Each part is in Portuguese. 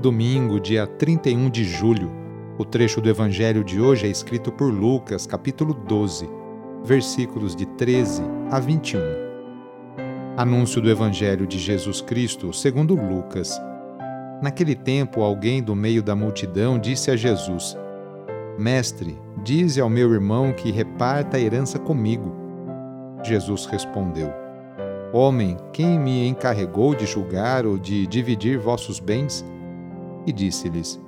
domingo, dia 31 de julho. O trecho do evangelho de hoje é escrito por Lucas, capítulo 12, versículos de 13 a 21. Anúncio do evangelho de Jesus Cristo, segundo Lucas. Naquele tempo, alguém do meio da multidão disse a Jesus: Mestre, dize ao meu irmão que reparta a herança comigo. Jesus respondeu: Homem, quem me encarregou de julgar ou de dividir vossos bens? E disse-lhes: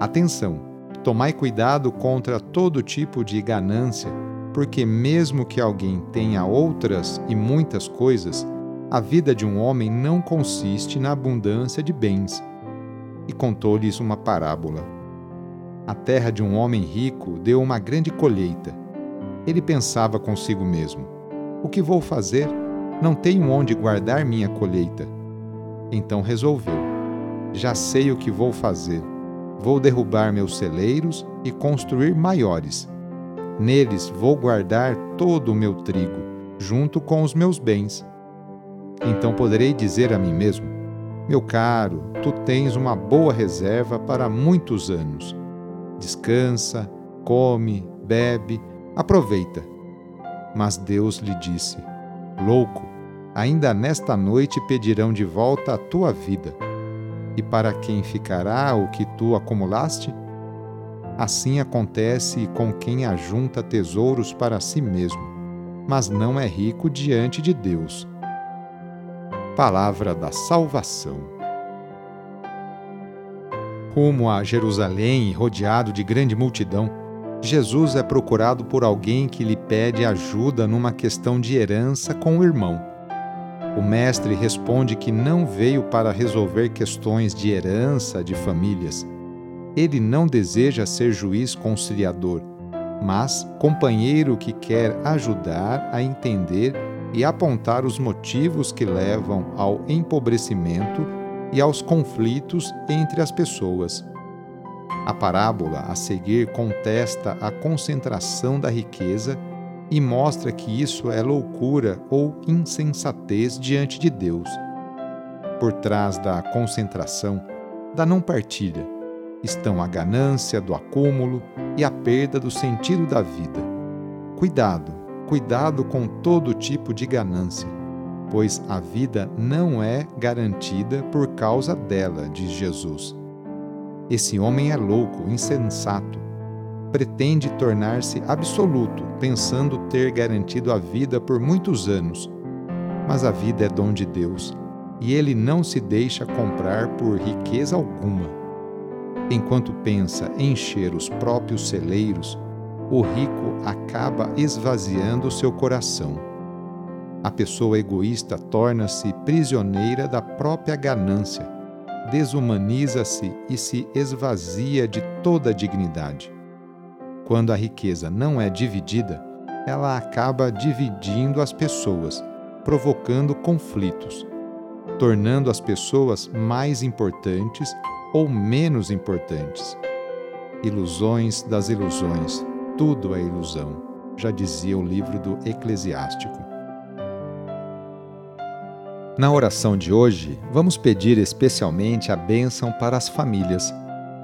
Atenção, tomai cuidado contra todo tipo de ganância, porque, mesmo que alguém tenha outras e muitas coisas, a vida de um homem não consiste na abundância de bens. E contou-lhes uma parábola. A terra de um homem rico deu uma grande colheita. Ele pensava consigo mesmo: O que vou fazer? Não tenho onde guardar minha colheita. Então resolveu já sei o que vou fazer. Vou derrubar meus celeiros e construir maiores. Neles vou guardar todo o meu trigo, junto com os meus bens. Então poderei dizer a mim mesmo: Meu caro, tu tens uma boa reserva para muitos anos. Descansa, come, bebe, aproveita. Mas Deus lhe disse: Louco, ainda nesta noite pedirão de volta a tua vida e para quem ficará o que tu acumulaste? Assim acontece com quem ajunta tesouros para si mesmo, mas não é rico diante de Deus. Palavra da Salvação. Rumo a Jerusalém, rodeado de grande multidão, Jesus é procurado por alguém que lhe pede ajuda numa questão de herança com o irmão. O mestre responde que não veio para resolver questões de herança de famílias. Ele não deseja ser juiz conciliador, mas companheiro que quer ajudar a entender e apontar os motivos que levam ao empobrecimento e aos conflitos entre as pessoas. A parábola a seguir contesta a concentração da riqueza e mostra que isso é loucura ou insensatez diante de Deus. Por trás da concentração, da não partilha, estão a ganância do acúmulo e a perda do sentido da vida. Cuidado, cuidado com todo tipo de ganância, pois a vida não é garantida por causa dela, diz Jesus. Esse homem é louco, insensato, pretende tornar-se absoluto, pensando ter garantido a vida por muitos anos. Mas a vida é dom de Deus, e ele não se deixa comprar por riqueza alguma. Enquanto pensa encher os próprios celeiros, o rico acaba esvaziando seu coração. A pessoa egoísta torna-se prisioneira da própria ganância, desumaniza-se e se esvazia de toda dignidade. Quando a riqueza não é dividida, ela acaba dividindo as pessoas, provocando conflitos, tornando as pessoas mais importantes ou menos importantes. Ilusões das ilusões, tudo é ilusão, já dizia o livro do Eclesiástico. Na oração de hoje, vamos pedir especialmente a bênção para as famílias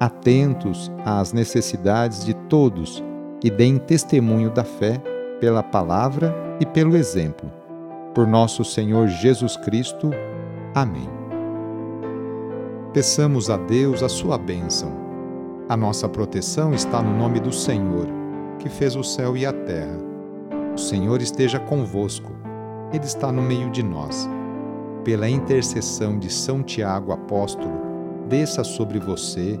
atentos às necessidades de todos e deem testemunho da fé pela palavra e pelo exemplo por nosso Senhor Jesus Cristo. Amém. Peçamos a Deus a sua bênção. A nossa proteção está no nome do Senhor, que fez o céu e a terra. O Senhor esteja convosco, Ele está no meio de nós. Pela intercessão de São Tiago, apóstolo, desça sobre você,